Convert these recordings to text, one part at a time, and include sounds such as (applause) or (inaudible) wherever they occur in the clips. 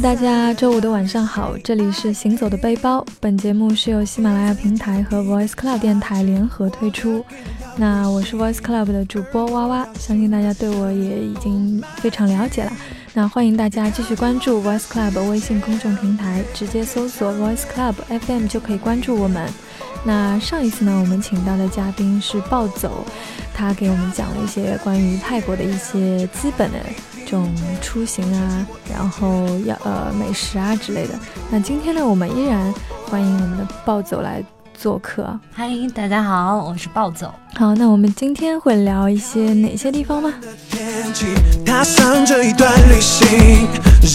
大家周五的晚上好，这里是行走的背包。本节目是由喜马拉雅平台和 Voice Club 电台联合推出。那我是 Voice Club 的主播哇哇，相信大家对我也已经非常了解了。那欢迎大家继续关注 Voice Club 微信公众平台，直接搜索 Voice Club FM 就可以关注我们。那上一次呢，我们请到的嘉宾是暴走，他给我们讲了一些关于泰国的一些基本的这种出行啊，然后要呃美食啊之类的。那今天呢，我们依然欢迎我们的暴走来做客。嗨，大家好，我是暴走。好，那我们今天会聊一些哪些地方吗？天气，踏上这一段旅行，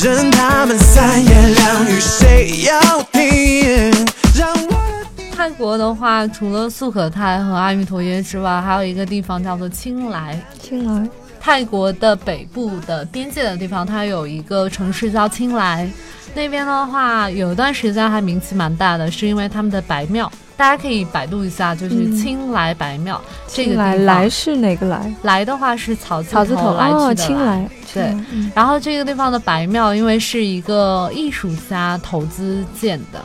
任他们三言两语，谁要听？让我的泰国的话，除了素可泰和阿弥陀耶之外，还有一个地方叫做清莱。青来，泰国的北部的边界的地方，它有一个城市叫清莱。那边的话，有一段时间还名气蛮大的，是因为他们的白庙。大家可以百度一下，就是嗯清莱白庙、这个青来地方。来是哪个来？来的话是草字头来去的哦，青莱。对，嗯然后这个地方的白庙，因为是一个艺术家投资建的，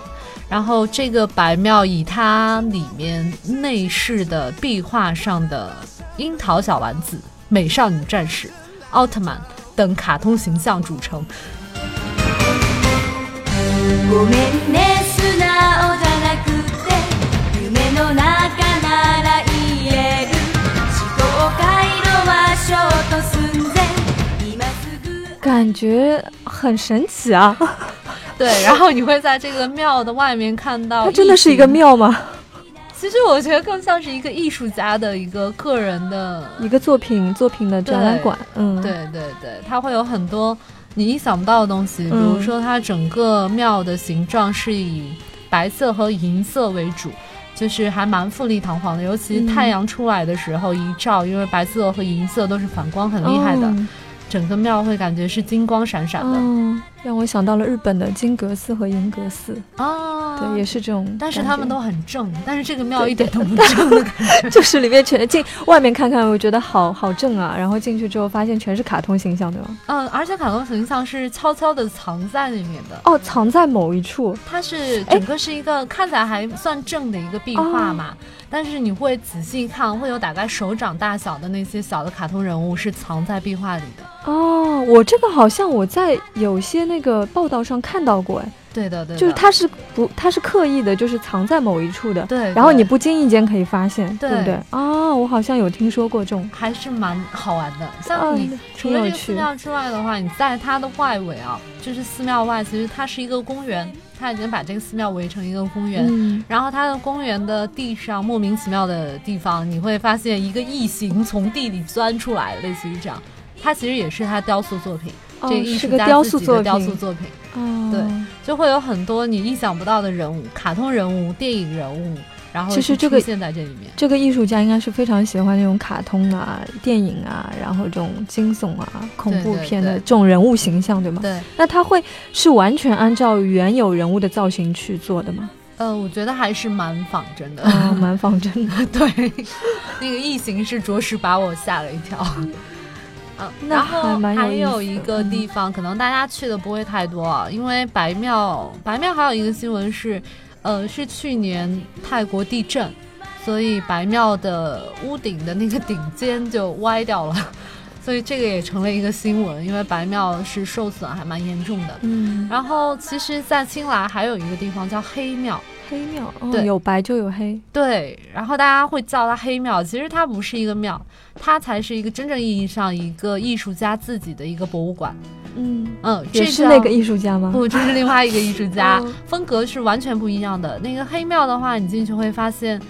然后这个白庙以它里面内饰的壁画上的樱桃小丸子、美少女战士、奥特曼等卡通形象组成。ごめんね素直じゃなくて夢の中なら言える思考回路はショート寸前今すぐ感觉很神奇啊！(laughs) 对，然后你会在这个庙的外面看到，它真的是一个。庙吗？ 其实我觉得更像是一个艺术家的一个个人的一个作品作品的展览馆，嗯，对对对，它会有很多你意想不到的东西，比嗯如说它整个庙的形状是以白色和银色为主。就是还蛮富丽堂皇的，尤其嗯太阳出来的时候一照，因为白色和银色都是反光很厉害的，哦整个庙会感觉是金光闪闪的。哦，让我想到了日本的金阁寺和银阁寺，啊，对，也是这种。但是他们都很正，但是这个庙一点都不 (laughs) 正的感觉。(laughs) 就是里面全进外面看看，我觉得好好正啊，然后进去之后发现全是卡通形象，对吧？嗯，而且卡通形象是悄悄的藏在里面的。哦，藏在某一处，它是哎整个是一个看起来还算正的一个壁画嘛，但是你会仔细看，会有大概手掌大小的那些小的卡通人物是藏在壁画里的。哦，我这个好像我在有些那个报道上看到过，哎，对的，对的，就是它是不，它是刻意的，就是藏在某一处的，对，然后你不经意间可以发现，对对不对？啊，我好像有听说过这种，还是蛮好玩的。像嗯你除了这个寺庙之外的话，你在它的外围啊，就是寺庙外，其实它是一个公园，它已经把这个寺庙围成一个公园。嗯，然后它的公园的地上莫名其妙的地方，你会发现一个异形从地里钻出来，类似于这样。它其实也是他雕塑作品，哦这个艺是术家个雕塑自己的雕，塑作品，哦，对就会有很多你意想不到的人物，卡通人物、电影人物，然后其实这个出现在这里面。这个艺术家应该是非常喜欢那种卡通啊、电影啊，然后这种惊悚啊、恐怖片的这种人物形象，对吗？对，那他会是完全按照原有人物的造型去做的吗？呃，我觉得还是蛮仿真的。啊，蛮仿真的。(laughs) 对，那个异形是着实把我吓了一跳。然后还有一个地方，可能大家去的不会太多啊，因为白庙，白庙还有一个新闻是，呃，是去年泰国地震，所以白庙的屋顶的那个顶尖就歪掉了，(laughs) 所以这个也成了一个新闻，因为白庙是受损还蛮严重的。嗯，然后其实，在青莱还有一个地方叫黑庙，黑庙，哦、对有白就有黑。对，然后大家会叫它黑庙，其实它不是一个庙，它才是一个真正意义上一个艺术家自己的一个博物馆。嗯，嗯，这也是那个艺术家吗？不，这是另外一个艺术家 (laughs) 嗯，风格是完全不一样的。那个黑庙的话，你进去会发现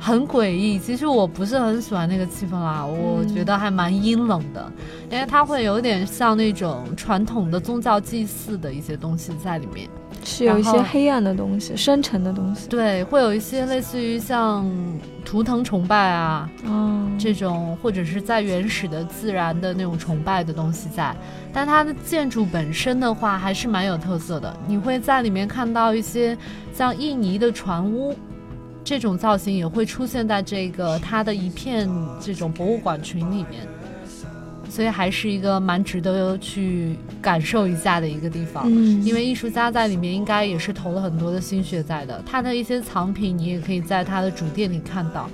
很诡异。其实我不是很喜欢那个气氛啦，我嗯觉得还蛮阴冷的，因为它会有点像那种传统的宗教祭祀的一些东西在里面。是有一些黑暗的东西，深沉的东西。对，会有一些类似于像图腾崇拜啊，嗯，这种或者是在原始的自然的那种崇拜的东西在，但它的建筑本身的话还是蛮有特色的。你会在里面看到一些像印尼的船屋，这种造型也会出现在这个它的一片这种博物馆群里面。所以还是一个蛮值得去感受一下的一个地方。嗯，因为艺术家在里面应该也是投了很多的心血在的，他的一些藏品你也可以在他的主店里看到，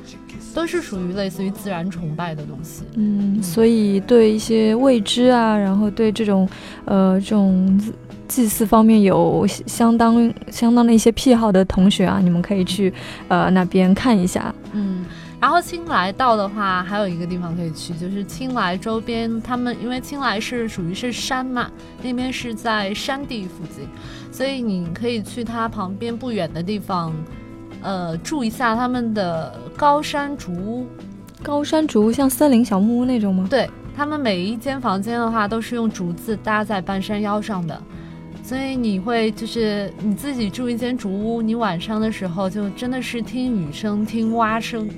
都是属于类似于自然崇拜的东西。嗯，所以对一些未知啊，然后对这种呃这种祭祀方面有相当相当的一些癖好的同学啊，你们可以去呃那边看一下。嗯，然后青莱道的话，还有一个地方可以去，就是青莱周边，他们因为青莱是属于是山嘛，那边是在山地附近，所以你可以去它旁边不远的地方，呃，住一下他们的高山竹屋。高山竹屋像森林小木屋那种吗？对他们每一间房间的话，都是用竹子搭在半山腰上的。所以你会就是你自己住一间竹屋，你晚上的时候就真的是听雨声、听蛙声，哇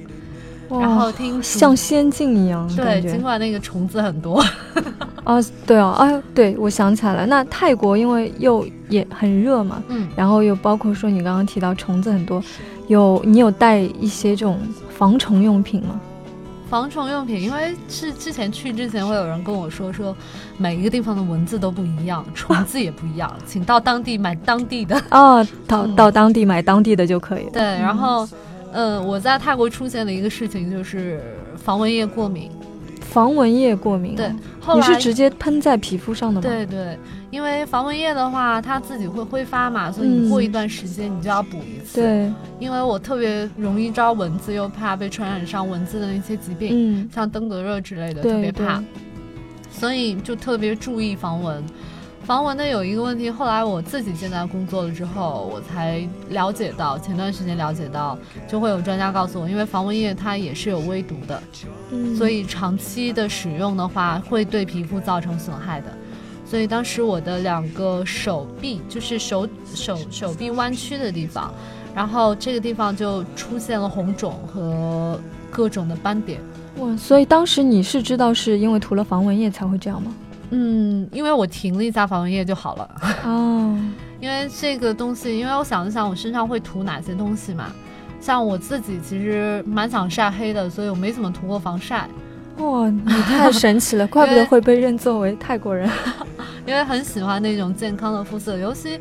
然后听像仙境一样，对，尽管那个虫子很多，(laughs) 啊，对啊，啊，对，我想起来了，那泰国因为又也很热嘛，嗯，然后又包括说你刚刚提到虫子很多，有你有带一些这种防虫用品吗？防虫用品，因为是之前去之前会有人跟我说说，每一个地方的蚊子都不一样，虫子也不一样，请到当地买当地的。哦，到嗯到当地买当地的就可以了。对，然后，呃，我在泰国出现的一个事情就是防蚊液过敏。防蚊液过敏、对，，后来你是直接喷在皮肤上的吗？，对对，因为防蚊液的话，它自己会挥发嘛，所以你过一段时间你就要补一次。，嗯对，因为我特别容易招蚊子，又怕被传染上蚊子的那些疾病，嗯，像登革热之类的，特别怕，所以就特别注意防蚊。防蚊的有一个问题，后来我自己现在工作了之后，我才了解到，前段时间了解到，就会有专家告诉我，因为防蚊液它也是有微毒的，嗯所以长期的使用的话，会对皮肤造成损害的。所以当时我的两个手臂，就是手手手臂弯曲的地方，然后这个地方就出现了红肿和各种的斑点。哇，所以当时你是知道是因为涂了防蚊液才会这样吗？嗯，因为我停了一下防蚊液就好了。哦，(laughs) 因为这个东西，因为我想了想，我身上会涂哪些东西嘛。像我自己其实蛮想晒黑的，所以我没怎么涂过防晒，哇，你太神奇了，(laughs) 怪不得会被认作为泰国人。(laughs) 因为很喜欢那种健康的肤色，尤其。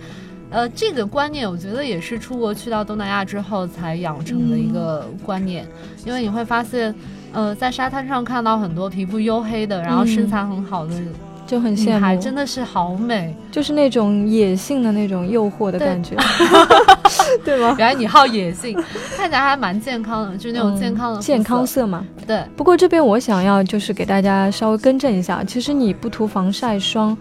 呃，这个观念我觉得也是出国去到东南亚之后才养成的一个观念，因为你会发现，呃，在沙滩上看到很多皮肤黝黑的，然后身材很好的就很羡慕，孩，真的是好美。就是那种野性的那种诱惑的感觉，(laughs) 对吗？原来你好野性，看起来还蛮健康的，就是那种健康的、嗯健康。色嘛。对，不过这边我想要就是给大家稍微更正一下，其实你不涂防晒霜。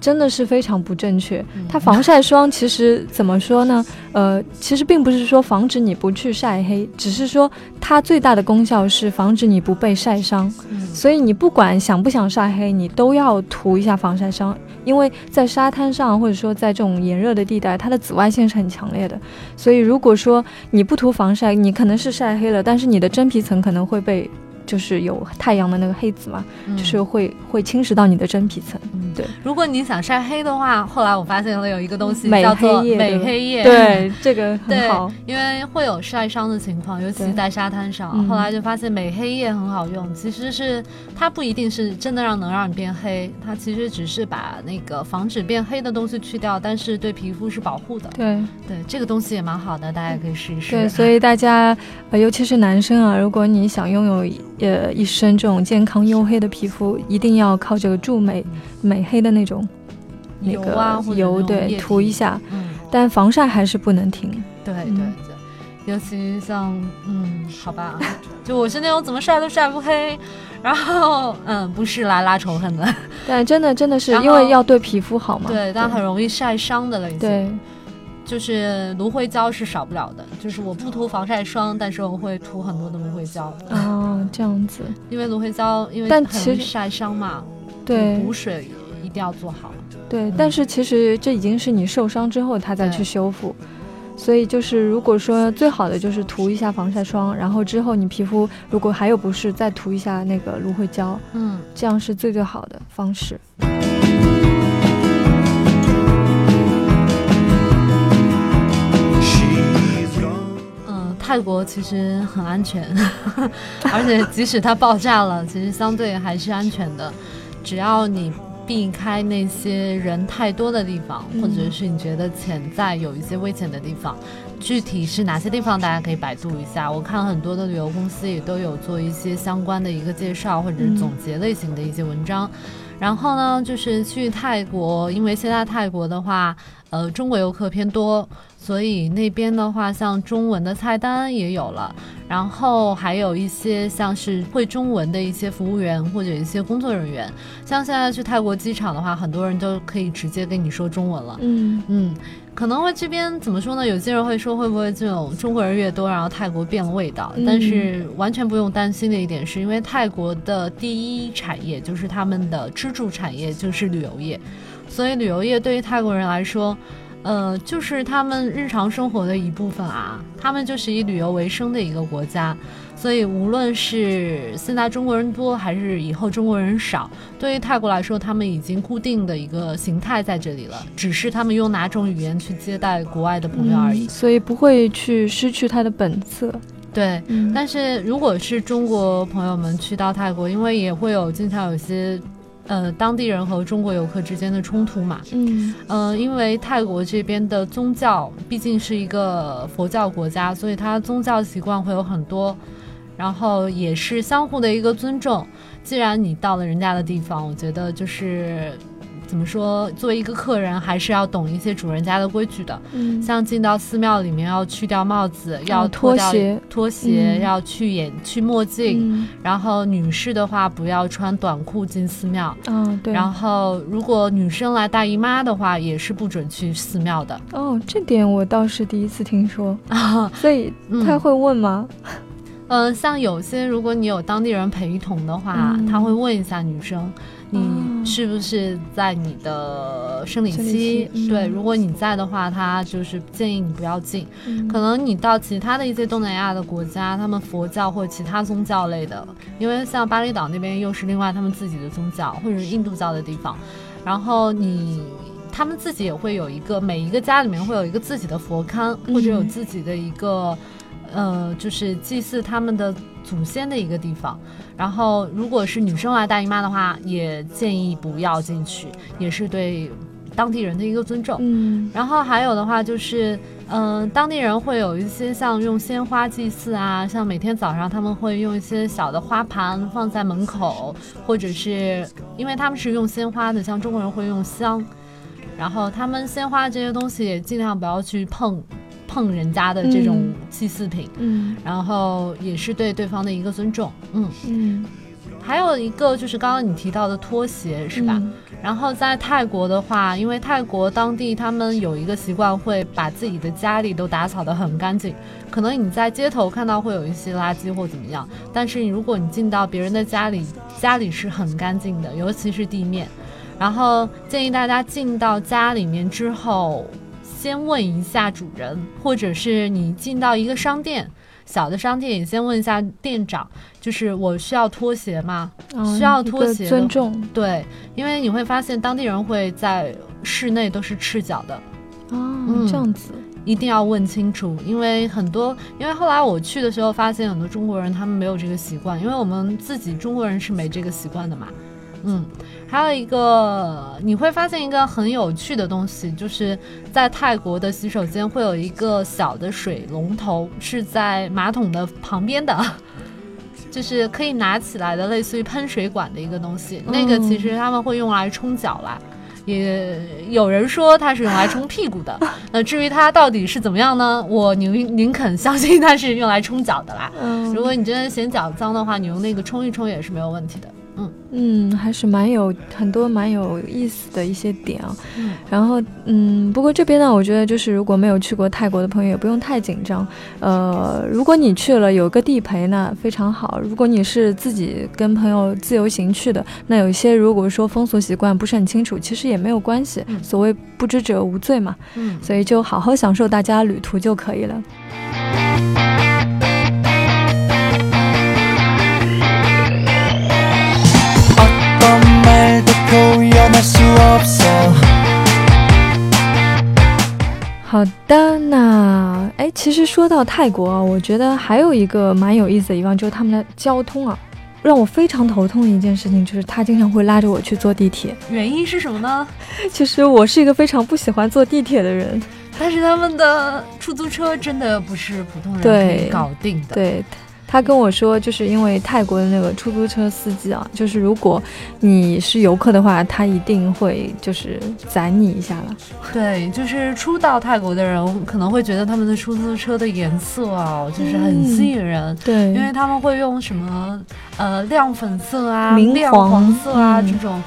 真的是非常不正确。嗯它防晒霜其实怎么说呢？呃，其实并不是说防止你不去晒黑，只是说它最大的功效是防止你不被晒伤。嗯所以你不管想不想晒黑，你都要涂一下防晒霜，因为在沙滩上或者说在这种炎热的地带，它的紫外线是很强烈的。所以如果说你不涂防晒，你可能是晒黑了，但是你的真皮层可能会被就是有太阳的那个黑子嘛，嗯就是会会侵蚀到你的真皮层。嗯对如果你想晒黑的话，后来我发现了有一个东西叫做美黑液。对，这个很对好。，因为会有晒伤的情况，尤其对在沙滩上。嗯后来就发现美黑液很好用，其实是它不一定是真的让能让你变黑，它其实只是把那个防止变黑的东西去掉，但是对皮肤是保护的。对对，这个东西也蛮好的，大家可以试一试。对，所以大家，呃，尤其是男生啊，如果你想拥有呃一身这种健康黝黑的皮肤，一定要靠这个助美美黑的那种那油个啊，油，对，涂一。下。嗯，但防晒还是不能停。对对嗯对，尤其像嗯，好吧，(laughs) 就我是那种怎么晒都晒不黑，然后嗯，不是来拉仇恨的，但真的真的是因为要对皮肤好嘛。对，但很容易晒伤的类型。对，就是芦荟胶是少不了的，就是我不涂防晒霜，但是我会涂很多的芦荟胶，哦，这样子，因为芦荟胶因为但其实晒伤嘛，对补水一定要做好。对。但是其实这已经是你受伤之后，它再去修复。所以就是，如果说最好的就是涂一下防晒霜，然后之后你皮肤如果还有不适，再涂一下那个芦荟胶，嗯，这样是最最好的方式。泰国其实很安全，(laughs) 而且即使它爆炸了，其实相对还是安全的。只要你避开那些人太多的地方，或者是你觉得潜在有一些危险的地方，具体是哪些地方，大家可以百度一下。我看很多的旅游公司也都有做一些相关的一个介绍或者是总结类型的一些文章。然后呢，就是去泰国，因为现在泰国的话，呃，中国游客偏多，所以那边的话，像中文的菜单也有了，然后还有一些像是会中文的一些服务员或者一些工作人员。像现在去泰国机场的话，很多人都可以直接跟你说中文了。嗯嗯，可能会这边怎么说呢？有些人会说，会不会这种中国人越多，然后泰国变了味道？嗯但是完全不用担心的一点，是因为泰国的第一产业就是他们的支柱产业就是旅游业，所以旅游业对于泰国人来说。呃，就是他们日常生活的一部分啊，他们就是以旅游为生的一个国家，所以无论是现在中国人多，还是以后中国人少，对于泰国来说，他们已经固定的一个形态在这里了，只是他们用哪种语言去接待国外的朋友而已。嗯所以不会去失去它的本色。对，嗯但是如果是中国朋友们去到泰国，因为也会有经常有一些。呃，当地人和中国游客之间的冲突嘛，嗯呃，因为泰国这边的宗教毕竟是一个佛教国家，所以它宗教习惯会有很多，然后也是相互的一个尊重。既然你到了人家的地方，我觉得就是怎么说，作为一个客人，还是要懂一些主人家的规矩的。嗯，像进到寺庙里面要去掉帽子，要脱鞋脱鞋，嗯要去眼去墨镜，嗯然后女士的话不要穿短裤进寺庙。嗯对，然后，如果女生来大姨妈的话，也是不准去寺庙的。哦，这点我倒是第一次听说，(laughs) 啊所以嗯他会问吗？嗯，(laughs) 像有些如果你有当地人陪同的话，嗯他会问一下女生，你哦是不是在你的生理期？对，如果你在的话，他就是建议你不要进。嗯可能你到其他的一些东南亚的国家，他们佛教或者其他宗教类的，因为像巴厘岛那边又是另外他们自己的宗教，或者是印度教的地方，然后你。他们自己也会有一个，每一个家里面会有一个自己的佛龛，或者有嗯自己的一个，呃，就是祭祀他们的祖先的一个地方。然后，如果是女生来大姨妈的话，也建议不要进去，也是对当地人的一个尊重。嗯然后还有的话就是，嗯、当地人会有一些像用鲜花祭祀啊，像每天早上他们会用一些小的花盘放在门口，或者是因为他们是用鲜花的，像中国人会用香，然后他们鲜花这些东西也尽量不要去碰碰人家的这种嗯祭祀品，嗯然后也是对对方的一个尊重，嗯。嗯，还有一个就是刚刚你提到的拖鞋是吧？嗯然后在泰国的话，因为泰国当地他们有一个习惯，会把自己的家里都打扫得很干净。可能你在街头看到会有一些垃圾或怎么样，但是如果你进到别人的家里，家里是很干净的，尤其是地面。然后建议大家进到家里面之后，先问一下主人，或者是你进到一个商店。小的商店也先问一下店长，就是我需要拖鞋吗？哦需要拖鞋的尊重对，因为你会发现当地人会在室内都是赤脚的，哦，这样子，一定要问清楚，因为很多，因为后来我去的时候发现很多中国人他们没有这个习惯，因为我们自己中国人是没这个习惯的嘛。嗯，还有一个你会发现一个很有趣的东西，就是在泰国的洗手间会有一个小的水龙头，是在马桶的旁边的。(laughs) 就是可以拿起来的，类似于喷水管的一个东西。那个其实他们会用来冲脚啦，也有人说它是用来冲屁股的。(laughs) 那至于它到底是怎么样呢？我宁宁肯相信它是用来冲脚的啦。嗯，如果你真的嫌脚脏的话，你用那个冲一冲也是没有问题的。嗯嗯，还是蛮有很多蛮有意思的一些点啊。嗯然后，嗯，不过这边呢，我觉得就是如果没有去过泰国的朋友，也不用太紧张。呃，如果你去了有个地陪呢，非常好。如果你是自己跟朋友自由行去的，那有一些如果说风俗习惯不是很清楚，其实也没有关系。嗯所谓不知者无罪嘛，嗯，所以就好好享受大家旅途就可以了。好的，那哎，其实说到泰国啊，我觉得还有一个蛮有意思的地方，就是他们的交通啊。让我非常头痛的一件事情，就是他经常会拉着我去坐地铁。原因是什么呢？(laughs) 其实我是一个非常不喜欢坐地铁的人，(laughs) 但是他们的出租车真的不是普通人可对以搞定的。对。他跟我说，就是因为泰国的那个出租车司机啊，就是如果你是游客的话，他一定会就是宰你一下了。对，就是初到泰国的人可能会觉得他们的出租车的颜色啊，就是很吸引人。对，因为他们会用什么呃亮粉色啊、亮明黄黄色啊、嗯这种，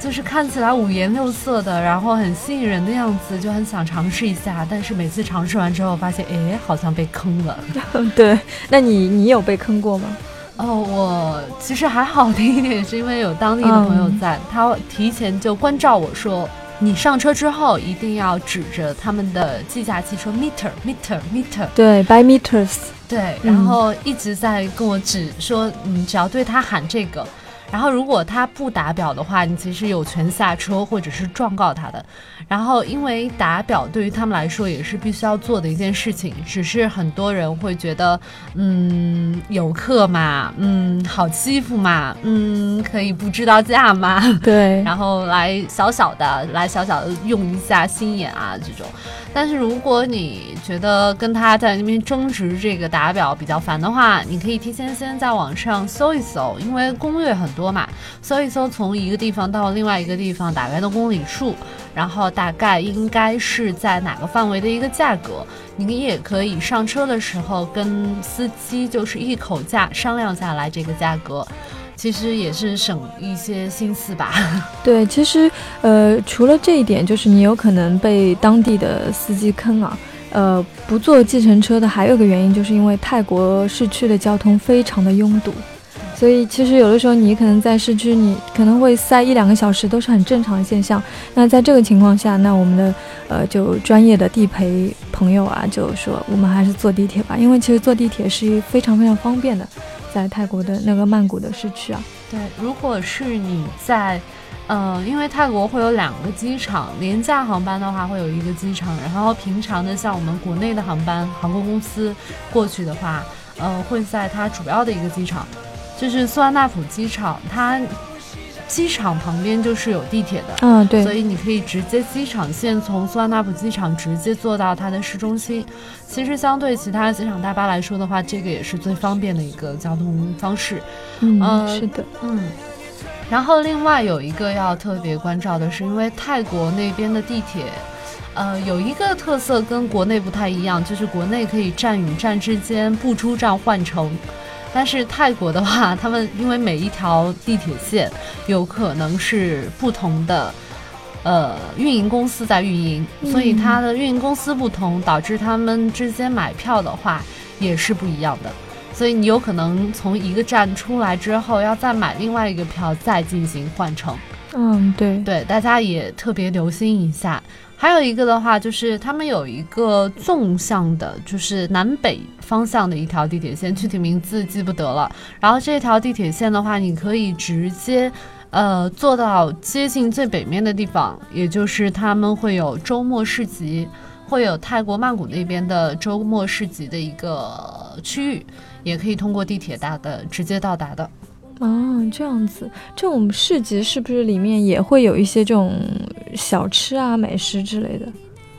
就是看起来五颜六色的，然后很吸引人的样子，就很想尝试一下。但是每次尝试完之后，发现哎，好像被坑了。(laughs) 对，那你你有被坑过吗？哦，我其实还好的一点是因为有当地的朋友在，他提前就关照我说。你上车之后一定要指着他们的计价器说 meter meter meter，对，by meters。对，嗯然后一直在跟我指说，你只要对他喊这个，然后如果他不打表的话，你其实有权下车或者是状告他的。然后因为打表对于他们来说也是必须要做的一件事情，只是很多人会觉得，嗯，游客嘛，嗯，好欺负嘛，嗯，可以不知道价嘛，对，然后来小小的来小小的用一下心眼啊这种。但是如果你觉得跟他在那边争执这个打表比较烦的话，你可以提前先在网上搜一搜，因为攻略很多嘛，搜一搜从一个地方到另外一个地方大概的公里数，然后大概应该是在哪个范围的一个价格，你也可以上车的时候跟司机就是一口价商量下来这个价格。其实也是省一些心思吧。(laughs) 对，其实呃，除了这一点，就是你有可能被当地的司机坑啊。呃，不坐计程车的还有个原因，就是因为泰国市区的交通非常的拥堵，所以其实有的时候你可能在市区，你可能会塞一两个小时，都是很正常的现象。那在这个情况下，那我们的呃就专业的地陪朋友啊，就说我们还是坐地铁吧，因为其实坐地铁是非常非常方便的，在泰国的那个曼谷的市区啊。对，如果是你在，呃，因为泰国会有两个机场，廉价航班的话会有一个机场，然后平常的像我们国内的航班，航空公司过去的话，呃，会在它主要的一个机场，就是素万那普机场，它机场旁边就是有地铁的。嗯，对，所以你可以直接机场线从苏万纳普机场直接坐到它的市中心。其实相对其他机场大巴来说的话，这个也是最方便的一个交通方式。嗯，呃是的，嗯，然后另外有一个要特别关照的是，因为泰国那边的地铁。呃，有一个特色跟国内不太一样，就是国内可以站与站之间不出站换乘，但是泰国的话，(laughs) 他们因为每一条地铁线有可能是不同的。呃，运营公司在运营，所以它的运营公司不同，导致他们之间买票的话也是不一样的。所以你有可能从一个站出来之后，要再买另外一个票，再进行换乘。嗯，对，对，大家也特别留心一下。还有一个的话，就是他们有一个纵向的，就是南北方向的一条地铁线，具体名字记不得了。然后这条地铁线的话，你可以直接。呃，坐到接近最北面的地方，也就是他们会有周末市集，会有泰国曼谷那边的周末市集的一个区域，也可以通过地铁达的直接到达的。哦，这样子，这种市集是不是里面也会有一些这种小吃啊、美食之类的？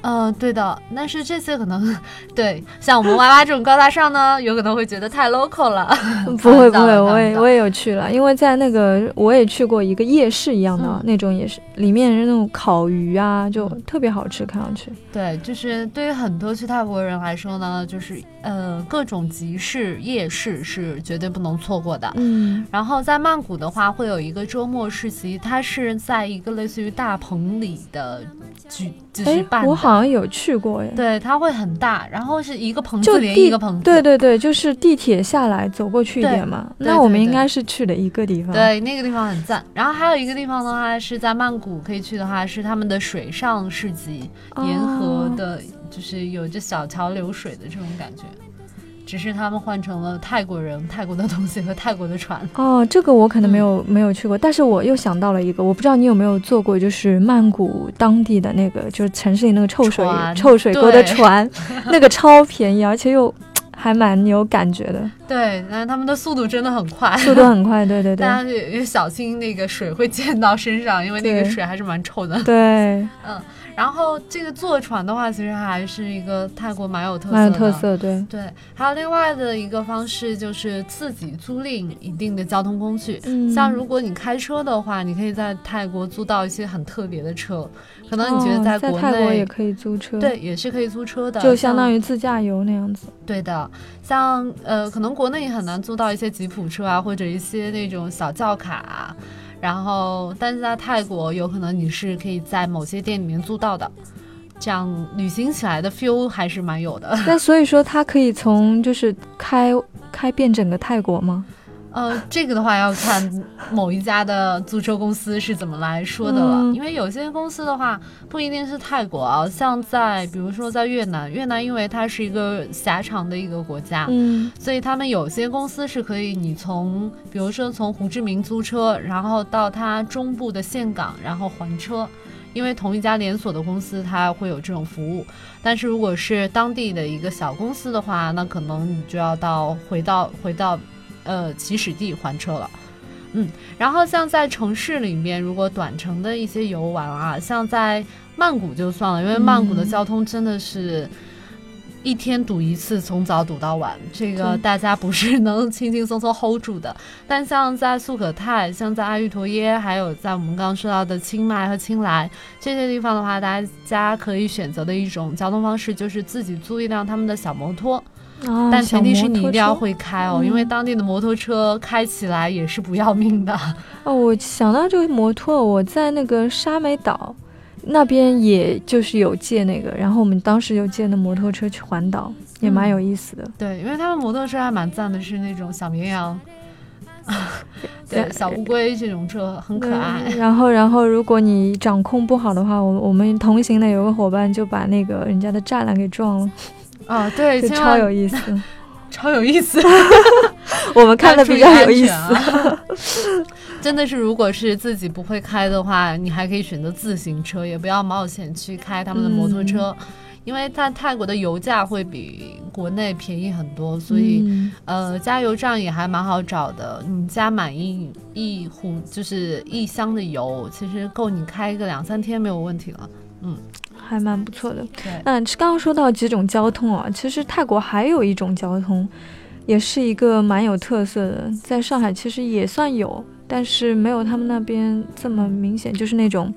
呃，对的，但是这些可能对像我们娃娃这种高大上呢，有可能会觉得太 local 了。(laughs) 不会不会，我也我也也有去了，因为在那个我也去过一个夜市一样的、嗯那种，也是里面是那种烤鱼啊，就特别好吃，看上去。对，就是对于很多去泰国人来说呢，就是呃各种集市、夜市是绝对不能错过的。嗯然后在曼谷的话，会有一个周末市集，它是在一个类似于大棚里的举就是哎办，的。我好像有去过耶。对，它会很大，然后是一个棚就子连一个棚子。对对对，就是地铁下来走过去一点嘛。那我们应该是去的一个地方。，对，那个地方很赞。然后还有一个地方的话，是在曼谷可以去的话，是他们的水上市集，沿河哦的，就是有着小桥流水的这种感觉。只是他们换成了泰国人、泰国的东西和泰国的船。哦，这个我可能没有、嗯没有去过，但是我又想到了一个，我不知道你有没有坐过，就是曼谷当地的那个，就是城市里那个臭水臭水沟的船，(laughs) 那个超便宜，而且又还蛮有感觉的，对，但是他们的速度真的很快，速度很快，对对对。大家也也小心那个水会溅到身上，因为那个水还是蛮臭的。对，嗯，然后这个坐船的话，其实还是一个泰国蛮有特色的。蛮有特色，对，对，还有另外的一个方式就是自己租赁一定的交通工具。嗯像如果你开车的话，你可以在泰国租到一些很特别的车，可能你觉得哦在国内、泰国也可以租车，，对也是可以租车的，就相当于于自驾游那样子。对的。像呃，可能国内也很难租到一些吉普车啊，或者一些那种小轿卡啊。然后，但是在泰国，有可能你是可以在某些店里面租到的，这样旅行起来的 feel 还是蛮有的。那所以说，它可以从就是开开遍整个泰国吗？呃，这个的话要看某一家的租车公司是怎么来说的了，嗯因为有些公司的话不一定是泰国啊，像在比如说在越南，越南因为它是一个狭长的一个国家，嗯所以他们有些公司是可以你从比如说从胡志明租车，然后到它中部的岘港，然后还车。因为同一家连锁的公司，它会有这种服务，但是如果是当地的一个小公司的话，那可能你就要到回到回到呃起始地还车了。嗯，然后像在城市里面，如果短程的一些游玩啊，像在曼谷就算了，因为曼谷的嗯交通真的是一天堵一次，从早堵到晚，这个大家不是能轻轻松松 hold 住的。但像在素可泰、像在阿育陀耶，还有在我们刚刚说到的清迈和清莱这些地方的话，大家可以选择的一种交通方式就是自己租一辆他们的小摩托。啊，但前提是你一定要会开哦，嗯因为当地的摩托车开起来也是不要命的。哦，我想到这个摩托，我在那个沙美岛那边，也就是有借那个，然后我们当时有借那摩托车去环岛，也蛮嗯有意思的。对，因为他们摩托车还蛮赞的，是那种小绵羊，(laughs) 对，小乌龟这种车很可爱。嗯然后，然后如果你掌控不好的话，我我们同行的有个伙伴就把那个人家的栅栏给撞了，啊，对，超有意思。(laughs) 超有意思，(laughs) 我们看的比较有意思。(laughs) 思。真的是，如果是自己不会开的话，你还可以选择自行车，也不要冒险去开他们的摩托车，嗯因为在泰国的油价会比国内便宜很多，所以、嗯呃加油站也还蛮好找的。你加满一一壶就是一箱的油，其实够你开个两三天没有问题了。还蛮不错的。那刚刚说到几种交通啊，其实泰国还有一种交通，也是一个蛮有特色的，在上海其实也算有，但是没有他们那边这么明显，就是那种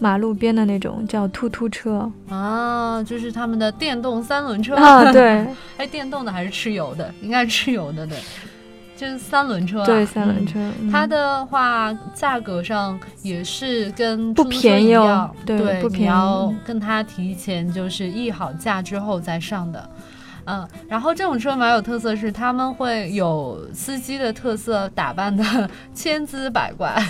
马路边的那种叫突突车啊，就是他们的电动三轮车啊，，对 (laughs) 哎，电动的还是吃油的？应该是吃油的，对，就是三轮车、啊。对，三轮嗯车，嗯它的话，价格上也是跟不便宜哦一样对不便宜你要跟他提前就是议好价之后再上的。嗯，然后这种车蛮有特色，是他们会有司机的特色，打扮的千姿百怪。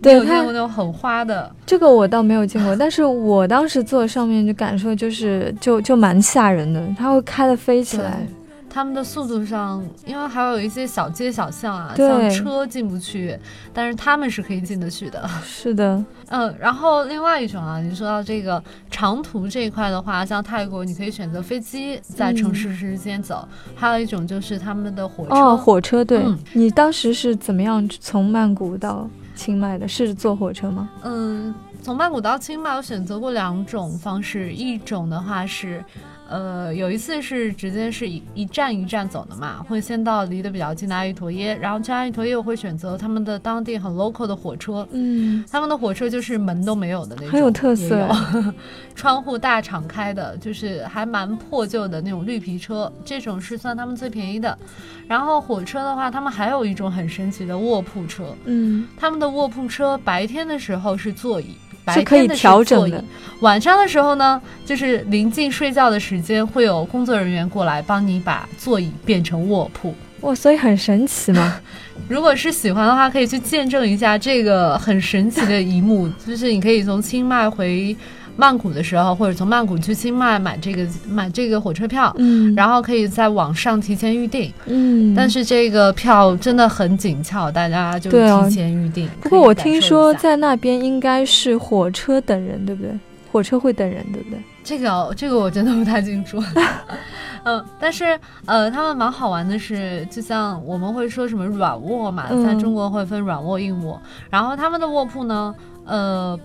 对你有见过那种很花的？这个我倒没有见过，但是我当时坐上面就感受就是就就蛮吓人的，它会开的飞起来。他们的速度上，因为还有一些小街小巷啊，像车进不去，但是他们是可以进得去的。是的，(laughs) 嗯，然后另外一种啊，你说到这个长途这一块的话，像泰国，你可以选择飞机在城市之间走，还有一种就是他们的火车。哦，火车，对、嗯你当时是怎么样从曼谷到清迈的？是坐火车吗？嗯，从曼谷到清迈，我选择过两种方式，一种的话是。呃，有一次是直接是一一站一站走的嘛，会先到离得比较近的阿育陀耶，然后去阿育陀耶我会选择他们的当地很 local 的火车，嗯，他们的火车就是门都没有的那种，很有特色。(laughs) 窗户大敞开的，就是还蛮破旧的那种绿皮车，这种是算他们最便宜的。然后火车的话，他们还有一种很神奇的卧铺车，嗯，他们的卧铺车白天的时候是座椅。白是可以天的调整的晚上的时候呢，就是临近睡觉的时间，会有工作人员过来帮你把座椅变成卧铺。哇，所以很神奇嘛。(laughs) 如果是喜欢的话，可以去见证一下这个很神奇的一幕，就是你可以从清迈回曼谷的时候，或者从曼谷去清迈买这个买这个火车票，嗯，然后可以在网上提前预定。嗯，但是这个票真的很紧俏，大家就提前预定。不过我听说在那边应该是火车等人，对不对？火车会等人，对不对？这个这个我真的不太清楚。嗯，(laughs) 但是呃，他们蛮好玩的是，就像我们会说什么软卧嘛，嗯在中国会分软卧、硬卧，然后他们的卧铺呢，呃，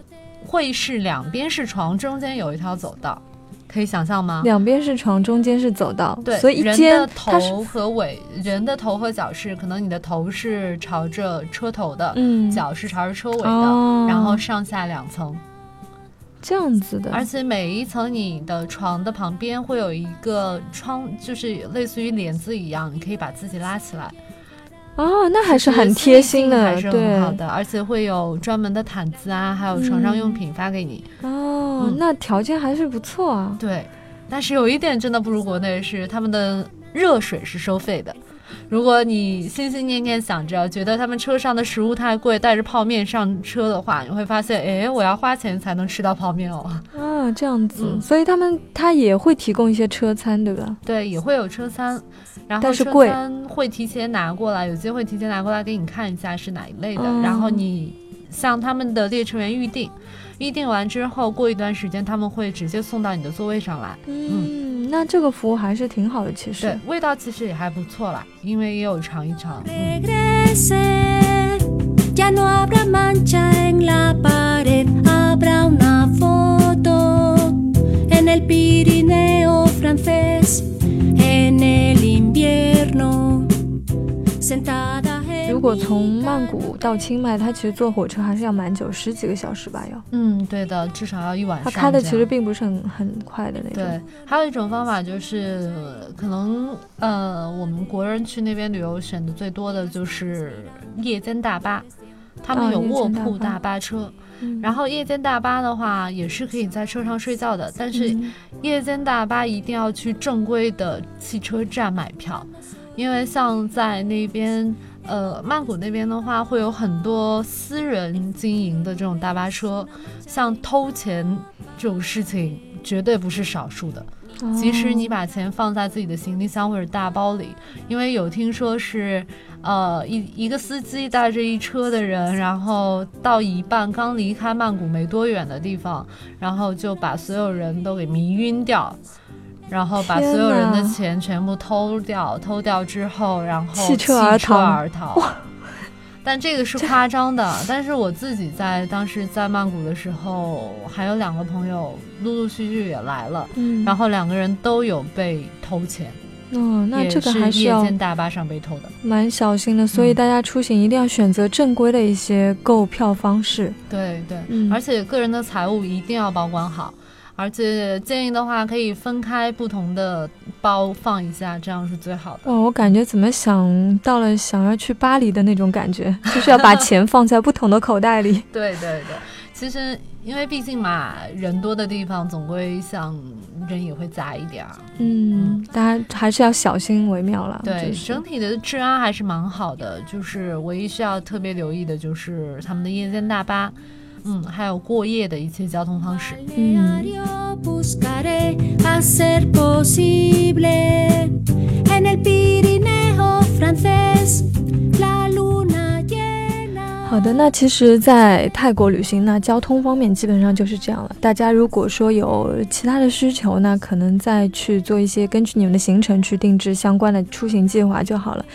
会是两边是床，中间有一条走道，可以想象吗？两边是床，中间是走道，对，所以一人间的头和尾，人的头和脚是，可能你的头是朝着车头的，嗯。脚是朝着车尾的，哦。然后上下两层，这样子的，而且每一层你的床的旁边会有一个窗，就是类似于帘子一样，你可以把自己拉起来，哦，那还是很贴心的，还是很好对，的，而且会有专门的毯子啊，还有床上用品发给你。哦，嗯那条件还是不错啊。对，但是有一点真的不如国内是他们的热水是收费的。如果你心心念念想着觉得他们车上的食物太贵，带着泡面上车的话，你会发现，哎，我要花钱才能吃到泡面哦。啊，这样子，嗯所以他们他也会提供一些车餐，对吧？对，也会有车餐，然后车但是贵餐会提前拿过来，有机会提前拿过来给你看一下是哪一类的，哦然后你向他们的列车员预定，预定完之后，过一段时间他们会直接送到你的座位上来。嗯，那这个服务还是挺好的，其实对。，味道其实也还不错啦，因为也有尝一尝。嗯如果从曼谷到清迈，它其实坐火车还是要蛮久，十几个小时吧要。嗯，对的，至少要一晚上。它开的其实并不是很很快的那种。对，还有一种方法就是，呃可能呃，我们国人去那边旅游选的最多的就是夜间大巴，他们啊有卧铺大巴车。嗯，然后夜间大巴的话，也是可以在车上睡觉的，但是嗯夜间大巴一定要去正规的汽车站买票，因为像在那边，呃，曼谷那边的话，会有很多私人经营的这种大巴车，像偷钱这种事情绝对不是少数的。即使你把钱放在自己的行李箱或者大包里，因为有听说是，呃，一一个司机带着一车的人，然后到一半刚离开曼谷没多远的地方，然后就把所有人都给迷晕掉，然后把所有人的钱全部偷掉，偷掉之后，然后弃车而逃而逃。但这个是夸张的，但是我自己在当时在曼谷的时候，还有两个朋友陆陆续续也来了，嗯，然后两个人都有被偷钱，哦，那这个还是夜间大巴上被偷的。蛮小心的，所以嗯大家出行一定要选择正规的一些购票方式。对对，嗯而且个人的财物一定要保管好，而且建议的话可以分开不同的包放一下，这样是最好的。哦，我感觉怎么想到了想要去巴黎的那种感觉，就是要把钱放在不同的口袋里。(laughs) 对对对，其实因为毕竟嘛，人多的地方总归想人也会杂一点儿。嗯，大家还是要小心为妙了。对，就是整体的治安还是蛮好的，就是唯一需要特别留意的就是他们的夜间大巴，嗯，还有过夜的一切交通方式。好的，那其实，在泰国旅行那，交通方面基本上就是这样了。大家如果说有其他的需求那，可能再去做一些根据你们的行程去定制相关的出行计划就好了。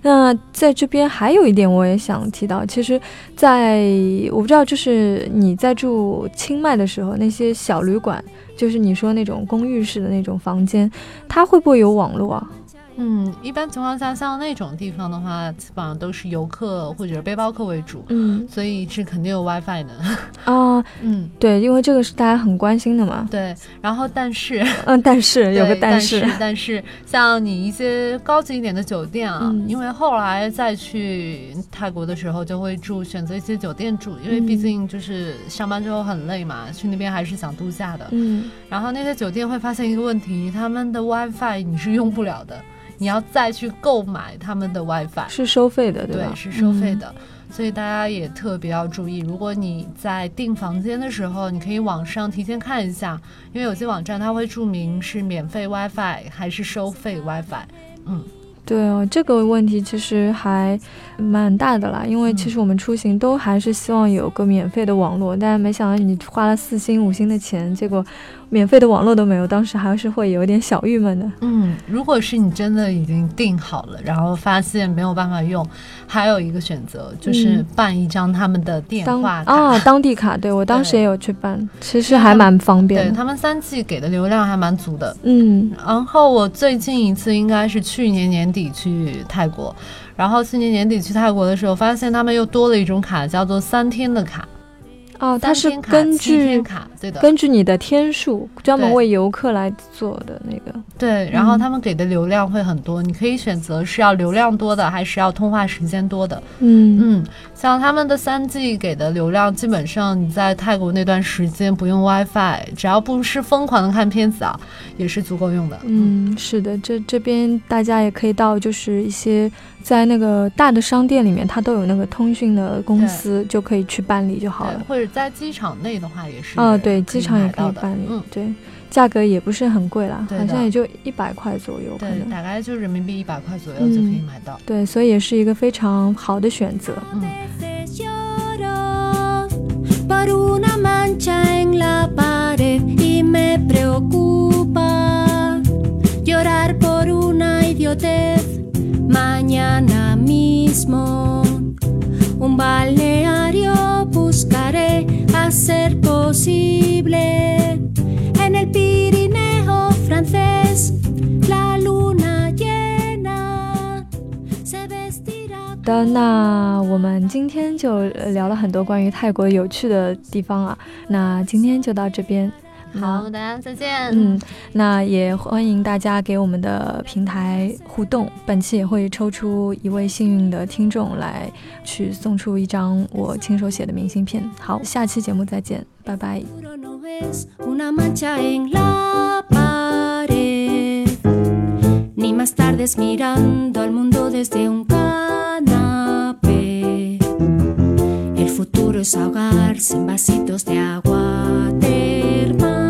那在这边还有一点我也想提到，其实在，我不知道，就是你在住清迈的时候，那些小旅馆，就是你说那种公寓式的那种房间，它会不会有网络啊？嗯，一般情况下，像那种地方的话，基本上都是游客或者是背包客为主，嗯所以是肯定有 WiFi 的。啊，(laughs) 嗯，对，因为这个是大家很关心的嘛。对。然后，但是 (laughs) 嗯，但是有个对但是，但是像你一些高级一点的酒店啊，嗯因为后来再去泰国的时候，就会住选择一些酒店住，因为嗯毕竟就是上班之后很累嘛，去那边还是想度假的。嗯，然后那些酒店会发现一个问题，他们的 WiFi 你是用不了的，你要再去购买他们的 WiFi。是收费的，对吧？对是收费嗯的。所以大家也特别要注意，如果你在订房间的时候，你可以网上提前看一下，因为有些网站它会注明是免费 WiFi 还是收费 WiFi。嗯，对哦，这个问题其实还蛮大的啦，因为其实我们出行都还是希望有个免费的网络，但是没想到你花了四星五星的钱，结果免费的网络都没有，当时还是会有点小郁闷的。嗯，如果是你真的已经订好了，然后发现没有办法用，还有一个选择就是办一张他们的电当话卡。啊，当地卡，对我当时也有去办，其实还蛮方便的。他们三 G 给的流量还蛮足的。嗯，然后我最近一次应该是去年年底去泰国，然后去年年底去泰国的时候，发现他们又多了一种卡，叫做三天的卡。哦，它是根据卡，对的，根据你的天数，专门为游客来做的那个。对。然后嗯他们给的流量会很多，你可以选择是要流量多的，还是要通话时间多的。嗯嗯，像他们的三 G 给的流量，基本上你在泰国那段时间不用 WiFi，只要不是疯狂的看片子啊，也是足够用的。嗯，是的，这这边大家也可以到，就是一些在那个大的商店里面，它都有那个通讯的公司，就可以去办理就好了，。或者在机场内的话也是。哦，对，机场也可以办理，嗯，对，价格也不是很贵啦，好像也就一百块左右，可对，能。大概就人民币一百块左右嗯就可以买到。对，所以也是一个非常好的选择。嗯 a ser posible en el Pirineo francés. La luna llena se vestirá 好的，那我们今天就聊了很多关于泰国有趣的地方啊，那今天就到这边。那好，大家再见。嗯，那也欢迎大家给我们的平台互动。本期也会抽出一位幸运的听众来去送出一张我亲手写的明信片。好，下期节目再见，拜拜。Ni más tardes mirando al mundo desde un canapé. El futuro es ahogarse en vasitos de agua termal.